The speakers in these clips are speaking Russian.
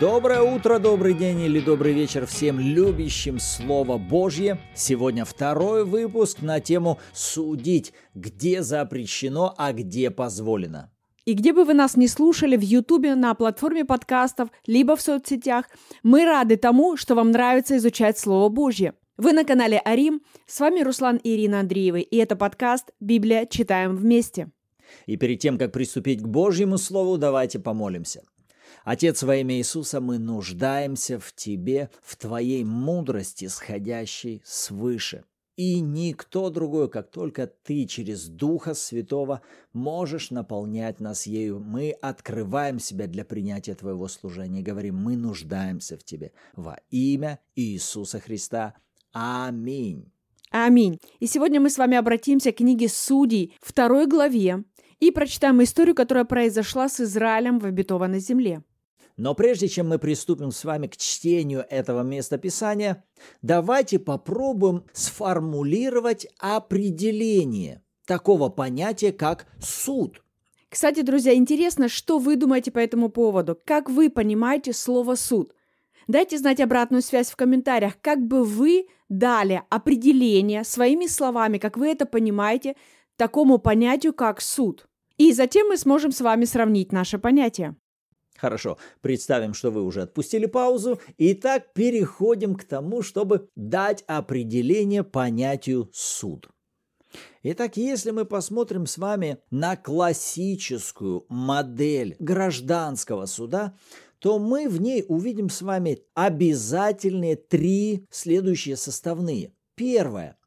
Доброе утро, добрый день или добрый вечер всем любящим Слово Божье. Сегодня второй выпуск на тему «Судить, где запрещено, а где позволено». И где бы вы нас не слушали, в Ютубе, на платформе подкастов, либо в соцсетях, мы рады тому, что вам нравится изучать Слово Божье. Вы на канале Арим, с вами Руслан и Ирина Андреевы, и это подкаст «Библия. Читаем вместе». И перед тем, как приступить к Божьему Слову, давайте помолимся. Отец, во имя Иисуса, мы нуждаемся в Тебе, в Твоей мудрости, сходящей свыше. И никто другой, как только Ты через Духа Святого можешь наполнять нас ею. Мы открываем себя для принятия Твоего служения. Говорим, мы нуждаемся в Тебе. Во имя Иисуса Христа. Аминь. Аминь. И сегодня мы с вами обратимся к книге Судей, второй главе, и прочитаем историю, которая произошла с Израилем в обетованной земле. Но прежде чем мы приступим с вами к чтению этого местописания, давайте попробуем сформулировать определение такого понятия, как суд. Кстати, друзья, интересно, что вы думаете по этому поводу? Как вы понимаете слово «суд»? Дайте знать обратную связь в комментариях, как бы вы дали определение своими словами, как вы это понимаете, такому понятию, как суд. И затем мы сможем с вами сравнить наши понятия. Хорошо, представим, что вы уже отпустили паузу. Итак, переходим к тому, чтобы дать определение понятию суд. Итак, если мы посмотрим с вами на классическую модель гражданского суда, то мы в ней увидим с вами обязательные три следующие составные. Первое.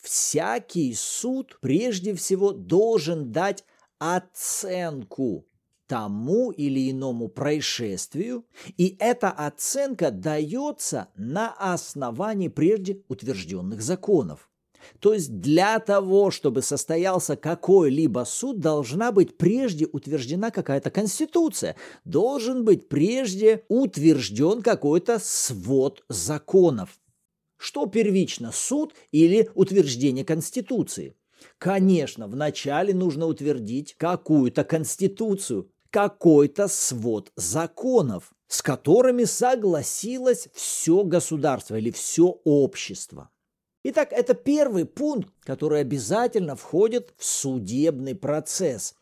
Всякий суд прежде всего должен дать оценку тому или иному происшествию, и эта оценка дается на основании прежде утвержденных законов. То есть для того, чтобы состоялся какой-либо суд, должна быть прежде утверждена какая-то конституция, должен быть прежде утвержден какой-то свод законов. Что первично, суд или утверждение конституции? Конечно, вначале нужно утвердить какую-то конституцию, какой-то свод законов, с которыми согласилось все государство или все общество. Итак, это первый пункт, который обязательно входит в судебный процесс.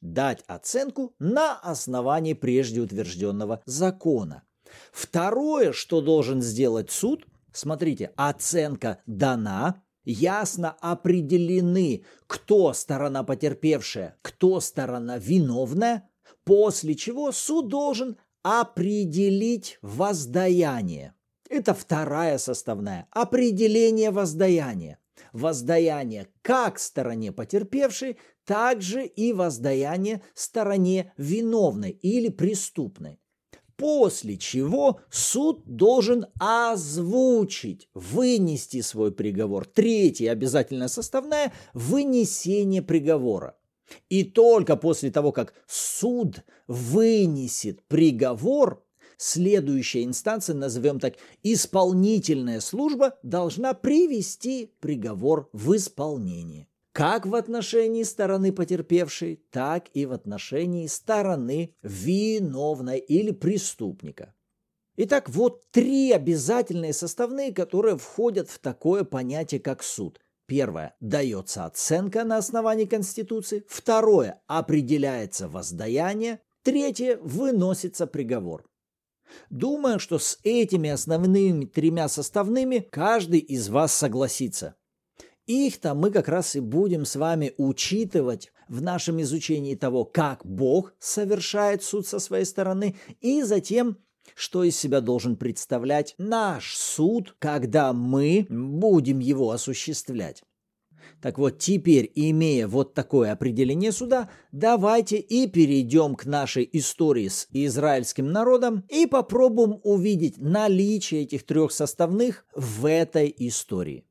Дать оценку на основании прежде утвержденного закона. Второе, что должен сделать суд, смотрите, оценка дана, ясно определены, кто сторона потерпевшая, кто сторона виновная, после чего суд должен определить воздаяние. Это вторая составная – определение воздаяния. Воздаяние как стороне потерпевшей, так же и воздаяние стороне виновной или преступной. После чего суд должен озвучить, вынести свой приговор. Третья обязательная составная – вынесение приговора. И только после того, как суд вынесет приговор, следующая инстанция, назовем так, исполнительная служба, должна привести приговор в исполнение. Как в отношении стороны потерпевшей, так и в отношении стороны виновной или преступника. Итак, вот три обязательные составные, которые входят в такое понятие, как суд – Первое. Дается оценка на основании Конституции. Второе. Определяется воздаяние. Третье. Выносится приговор. Думаю, что с этими основными тремя составными каждый из вас согласится. Их-то мы как раз и будем с вами учитывать в нашем изучении того, как Бог совершает суд со своей стороны, и затем что из себя должен представлять наш суд, когда мы будем его осуществлять. Так вот, теперь, имея вот такое определение суда, давайте и перейдем к нашей истории с израильским народом и попробуем увидеть наличие этих трех составных в этой истории.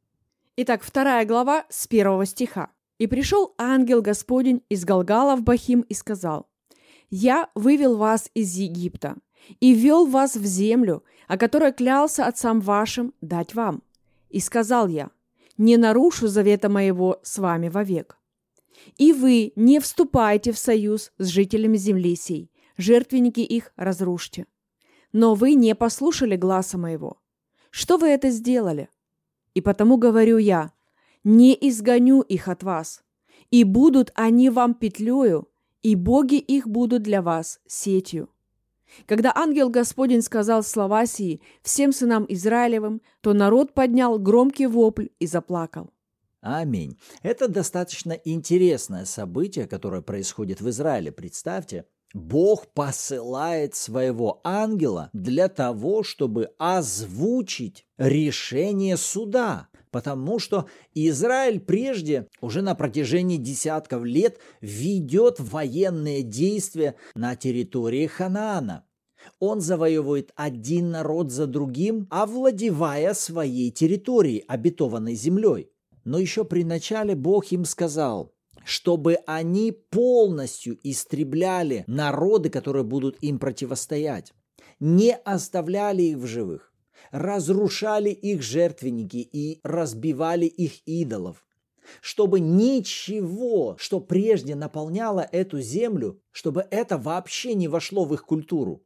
Итак, вторая глава с первого стиха. «И пришел ангел Господень из Галгала в Бахим и сказал, «Я вывел вас из Египта, и вел вас в землю, о которой клялся отцам вашим дать вам. И сказал я, не нарушу завета моего с вами вовек. И вы не вступайте в союз с жителями земли сей, жертвенники их разрушьте. но вы не послушали гласа моего. Что вы это сделали? И потому говорю я, не изгоню их от вас, и будут они вам петлею, и боги их будут для вас сетью. Когда ангел Господень сказал слова сии всем сынам Израилевым, то народ поднял громкий вопль и заплакал. Аминь. Это достаточно интересное событие, которое происходит в Израиле. Представьте, Бог посылает своего ангела для того, чтобы озвучить решение суда, потому что Израиль прежде, уже на протяжении десятков лет, ведет военные действия на территории Ханаана. Он завоевывает один народ за другим, овладевая своей территорией, обетованной землей. Но еще при начале Бог им сказал, чтобы они полностью истребляли народы, которые будут им противостоять, не оставляли их в живых, разрушали их жертвенники и разбивали их идолов, чтобы ничего, что прежде наполняло эту землю, чтобы это вообще не вошло в их культуру.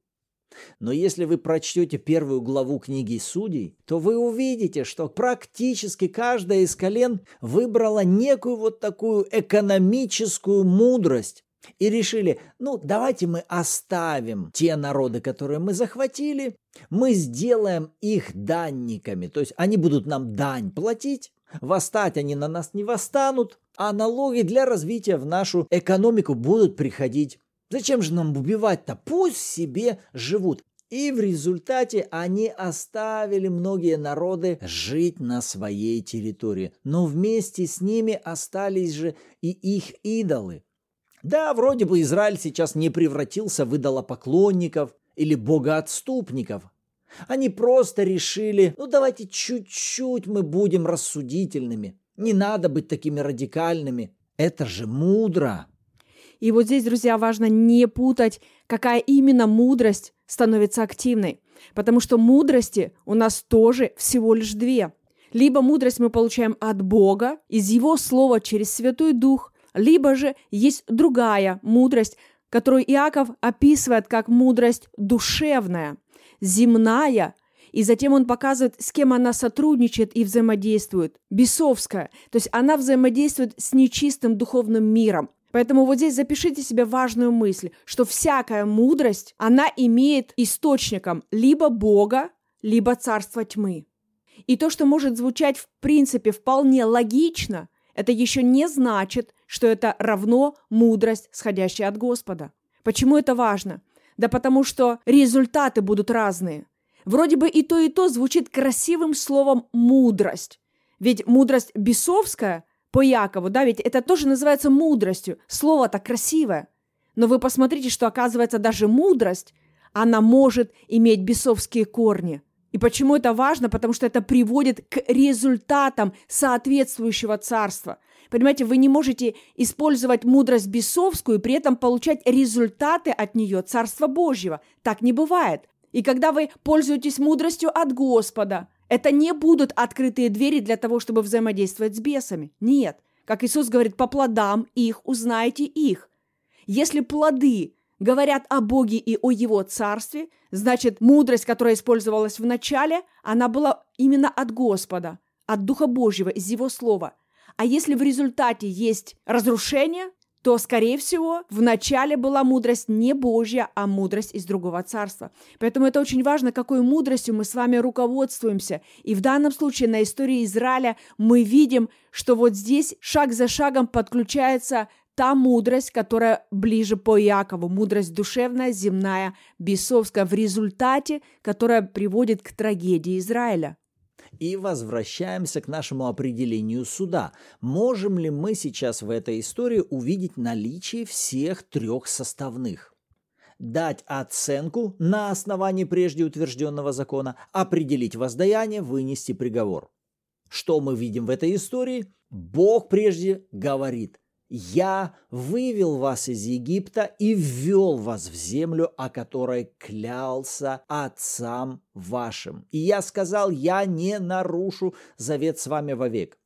Но если вы прочтете первую главу книги Судей, то вы увидите, что практически каждая из колен выбрала некую вот такую экономическую мудрость и решили, ну давайте мы оставим те народы, которые мы захватили, мы сделаем их данниками, то есть они будут нам дань платить, восстать они на нас не восстанут, а налоги для развития в нашу экономику будут приходить Зачем же нам убивать-то? Пусть себе живут. И в результате они оставили многие народы жить на своей территории. Но вместе с ними остались же и их идолы. Да, вроде бы Израиль сейчас не превратился в идолопоклонников или богоотступников. Они просто решили, ну давайте чуть-чуть мы будем рассудительными. Не надо быть такими радикальными. Это же мудро. И вот здесь, друзья, важно не путать, какая именно мудрость становится активной. Потому что мудрости у нас тоже всего лишь две. Либо мудрость мы получаем от Бога, из Его Слова через Святой Дух, либо же есть другая мудрость, которую Иаков описывает как мудрость душевная, земная, и затем он показывает, с кем она сотрудничает и взаимодействует. Бесовская, то есть она взаимодействует с нечистым духовным миром. Поэтому вот здесь запишите себе важную мысль, что всякая мудрость, она имеет источником либо Бога, либо царство тьмы. И то, что может звучать в принципе вполне логично, это еще не значит, что это равно мудрость, сходящая от Господа. Почему это важно? Да потому что результаты будут разные. Вроде бы и то, и то звучит красивым словом «мудрость». Ведь мудрость бесовская по Якову, да, ведь это тоже называется мудростью. Слово-то красивое. Но вы посмотрите, что оказывается даже мудрость, она может иметь бесовские корни. И почему это важно? Потому что это приводит к результатам соответствующего царства. Понимаете, вы не можете использовать мудрость бесовскую и при этом получать результаты от нее Царства Божьего. Так не бывает. И когда вы пользуетесь мудростью от Господа, это не будут открытые двери для того, чтобы взаимодействовать с бесами. Нет. Как Иисус говорит, по плодам их узнаете их. Если плоды говорят о Боге и о Его Царстве, значит, мудрость, которая использовалась в начале, она была именно от Господа, от Духа Божьего, из Его Слова. А если в результате есть разрушение, то, скорее всего, в начале была мудрость не Божья, а мудрость из другого царства. Поэтому это очень важно, какой мудростью мы с вами руководствуемся. И в данном случае на истории Израиля мы видим, что вот здесь шаг за шагом подключается та мудрость, которая ближе по Якову, мудрость душевная, земная, бесовская, в результате, которая приводит к трагедии Израиля. И возвращаемся к нашему определению суда. Можем ли мы сейчас в этой истории увидеть наличие всех трех составных? Дать оценку на основании прежде утвержденного закона, определить воздаяние, вынести приговор. Что мы видим в этой истории? Бог прежде говорит, я вывел вас из Египта и ввел вас в землю, о которой клялся отцам вашим. И я сказал, я не нарушу завет с вами вовек.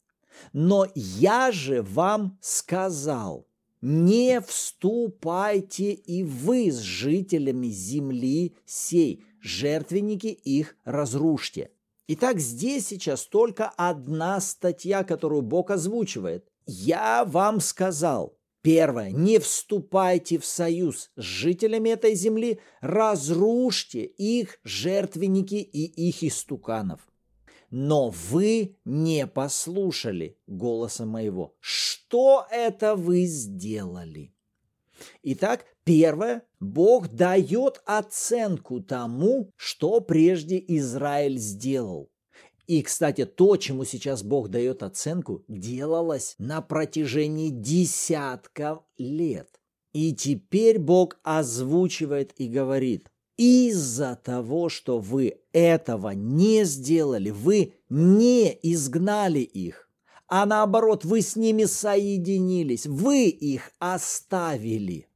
Но я же вам сказал, не вступайте и вы с жителями земли сей, жертвенники их разрушьте. Итак, здесь сейчас только одна статья, которую Бог озвучивает. «Я вам сказал, Первое. Не вступайте в союз с жителями этой земли, разрушьте их жертвенники и их истуканов. Но вы не послушали голоса моего. Что это вы сделали? Итак, первое, Бог дает оценку тому, что прежде Израиль сделал. И, кстати, то, чему сейчас Бог дает оценку, делалось на протяжении десятков лет. И теперь Бог озвучивает и говорит, из-за того, что вы этого не сделали, вы не изгнали их, а наоборот, вы с ними соединились, вы их оставили.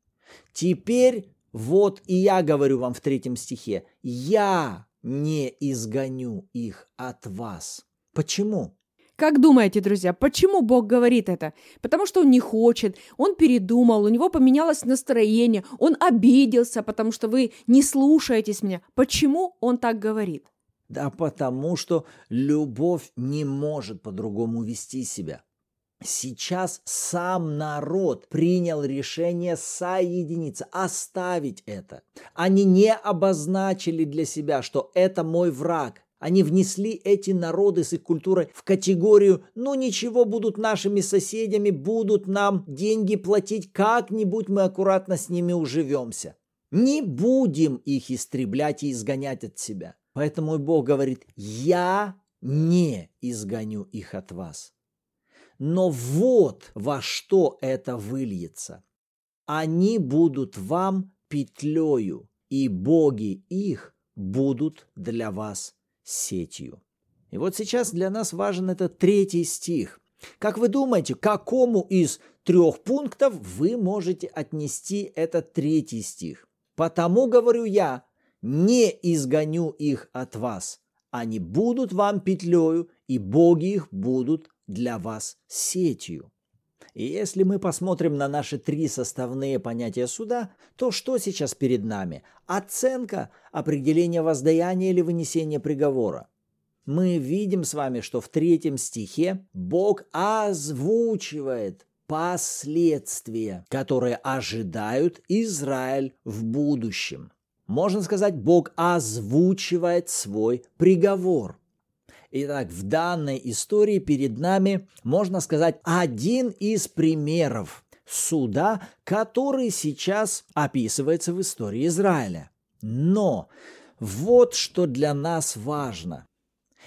Теперь вот и я говорю вам в третьем стихе, я не изгоню их от вас. Почему? Как думаете, друзья, почему Бог говорит это? Потому что Он не хочет, Он передумал, у него поменялось настроение, Он обиделся, потому что вы не слушаетесь меня. Почему Он так говорит? Да потому что любовь не может по-другому вести себя. Сейчас сам народ принял решение соединиться, оставить это. Они не обозначили для себя, что это мой враг. Они внесли эти народы с их культурой в категорию «ну ничего, будут нашими соседями, будут нам деньги платить, как-нибудь мы аккуратно с ними уживемся». Не будем их истреблять и изгонять от себя. Поэтому Бог говорит «я не изгоню их от вас». Но вот во что это выльется. Они будут вам петлею, и боги их будут для вас сетью. И вот сейчас для нас важен этот третий стих. Как вы думаете, к какому из трех пунктов вы можете отнести этот третий стих? Потому говорю я, не изгоню их от вас. Они будут вам петлею, и боги их будут для вас сетью. И если мы посмотрим на наши три составные понятия суда, то что сейчас перед нами? Оценка, определение воздаяния или вынесение приговора. Мы видим с вами, что в третьем стихе Бог озвучивает последствия, которые ожидают Израиль в будущем. Можно сказать, Бог озвучивает свой приговор. Итак, в данной истории перед нами, можно сказать, один из примеров суда, который сейчас описывается в истории Израиля. Но вот что для нас важно.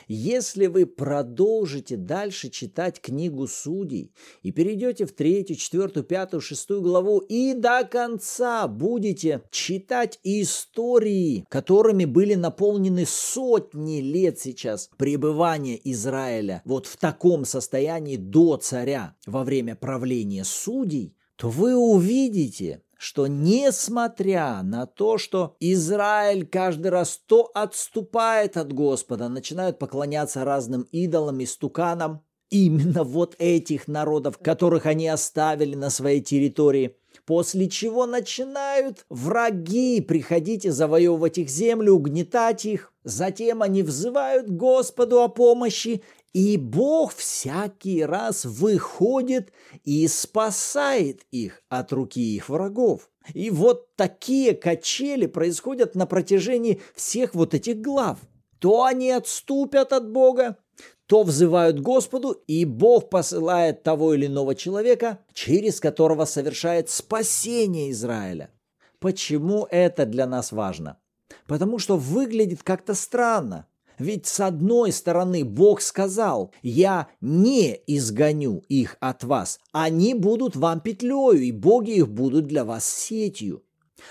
Если вы продолжите дальше читать книгу судей и перейдете в третью, четвертую, пятую, шестую главу и до конца будете читать истории, которыми были наполнены сотни лет сейчас пребывания Израиля вот в таком состоянии до царя во время правления судей, то вы увидите, что несмотря на то, что Израиль каждый раз то отступает от Господа, начинают поклоняться разным идолам и стуканам, именно вот этих народов, которых они оставили на своей территории, после чего начинают враги приходить и завоевывать их землю, угнетать их. Затем они взывают Господу о помощи, и Бог всякий раз выходит и спасает их от руки их врагов. И вот такие качели происходят на протяжении всех вот этих глав. То они отступят от Бога, то взывают Господу, и Бог посылает того или иного человека, через которого совершает спасение Израиля. Почему это для нас важно? Потому что выглядит как-то странно. Ведь с одной стороны Бог сказал, я не изгоню их от вас, они будут вам петлею, и боги их будут для вас сетью.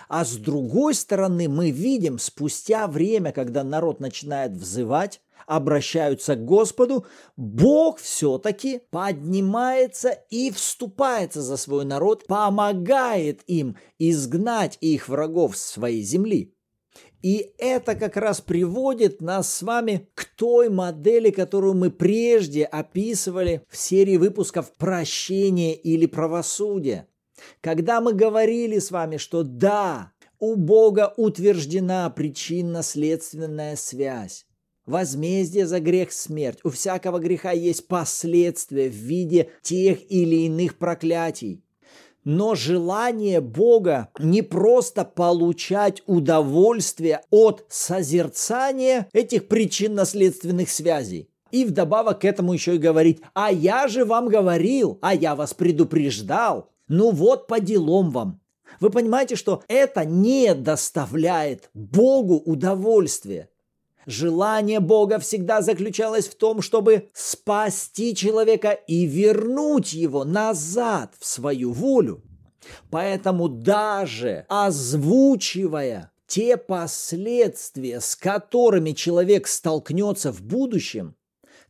А с другой стороны мы видим, спустя время, когда народ начинает взывать, обращаются к Господу, Бог все-таки поднимается и вступается за свой народ, помогает им изгнать их врагов с своей земли. И это как раз приводит нас с вами к той модели, которую мы прежде описывали в серии выпусков «Прощение или правосудие». Когда мы говорили с вами, что да, у Бога утверждена причинно-следственная связь. Возмездие за грех – смерть. У всякого греха есть последствия в виде тех или иных проклятий. Но желание Бога не просто получать удовольствие от созерцания этих причинно-следственных связей. И вдобавок к этому еще и говорить, а я же вам говорил, а я вас предупреждал. Ну вот по делам вам. Вы понимаете, что это не доставляет Богу удовольствия. Желание Бога всегда заключалось в том, чтобы спасти человека и вернуть его назад в свою волю. Поэтому даже озвучивая те последствия, с которыми человек столкнется в будущем,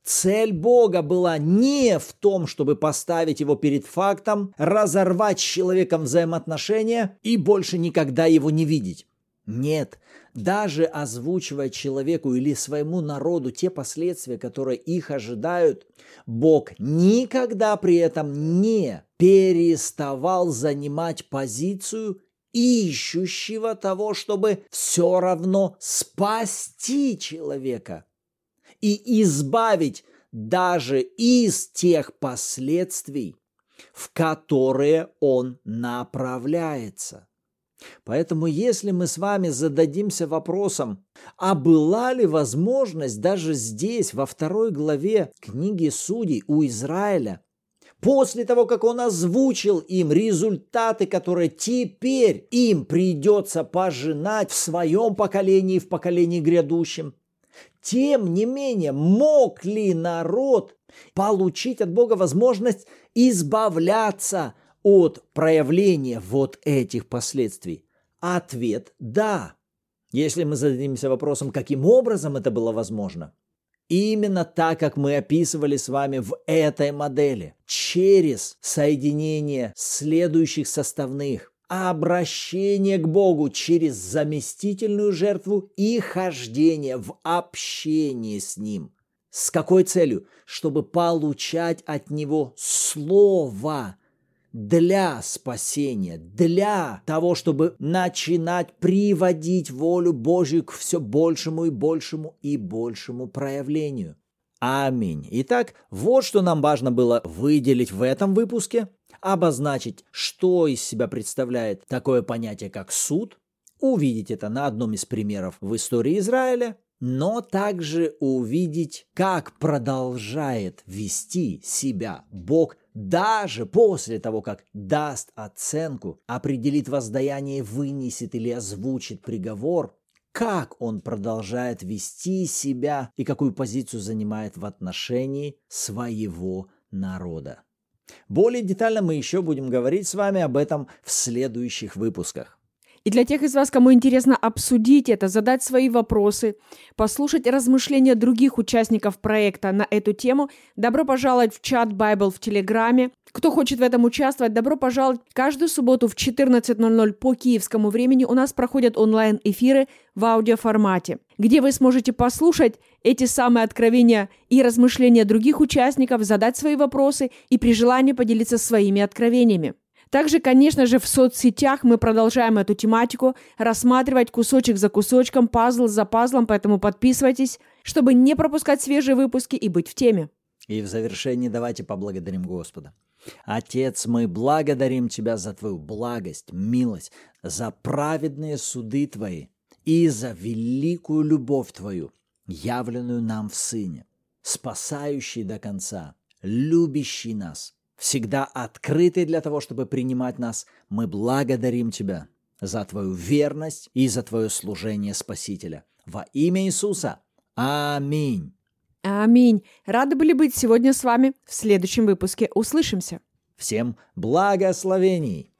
Цель Бога была не в том, чтобы поставить его перед фактом, разорвать с человеком взаимоотношения и больше никогда его не видеть. Нет, даже озвучивая человеку или своему народу те последствия, которые их ожидают, Бог никогда при этом не переставал занимать позицию ищущего того, чтобы все равно спасти человека и избавить даже из тех последствий, в которые он направляется – Поэтому если мы с вами зададимся вопросом, а была ли возможность даже здесь, во второй главе книги Судей у Израиля, после того, как он озвучил им результаты, которые теперь им придется пожинать в своем поколении, в поколении грядущем, тем не менее, мог ли народ получить от Бога возможность избавляться от проявления вот этих последствий? Ответ – да. Если мы зададимся вопросом, каким образом это было возможно, именно так, как мы описывали с вами в этой модели, через соединение следующих составных, обращение к Богу через заместительную жертву и хождение в общение с Ним. С какой целью? Чтобы получать от Него Слово, для спасения, для того, чтобы начинать приводить волю Божью к все большему и большему и большему проявлению. Аминь. Итак, вот что нам важно было выделить в этом выпуске, обозначить, что из себя представляет такое понятие, как суд, увидеть это на одном из примеров в истории Израиля, но также увидеть, как продолжает вести себя Бог даже после того, как даст оценку, определит воздаяние, вынесет или озвучит приговор, как он продолжает вести себя и какую позицию занимает в отношении своего народа. Более детально мы еще будем говорить с вами об этом в следующих выпусках. И для тех из вас, кому интересно обсудить это, задать свои вопросы, послушать размышления других участников проекта на эту тему, добро пожаловать в чат Bible в Телеграме. Кто хочет в этом участвовать, добро пожаловать. Каждую субботу в 14.00 по киевскому времени у нас проходят онлайн-эфиры в аудиоформате, где вы сможете послушать эти самые откровения и размышления других участников, задать свои вопросы и при желании поделиться своими откровениями. Также, конечно же, в соцсетях мы продолжаем эту тематику, рассматривать кусочек за кусочком, пазл за пазлом, поэтому подписывайтесь, чтобы не пропускать свежие выпуски и быть в теме. И в завершении давайте поблагодарим Господа. Отец, мы благодарим Тебя за Твою благость, милость, за праведные суды Твои и за великую любовь Твою, явленную нам в Сыне, спасающий до конца, любящий нас – всегда открытый для того, чтобы принимать нас, мы благодарим Тебя за Твою верность и за Твое служение Спасителя. Во имя Иисуса. Аминь. Аминь. Рады были быть сегодня с вами. В следующем выпуске услышимся. Всем благословений.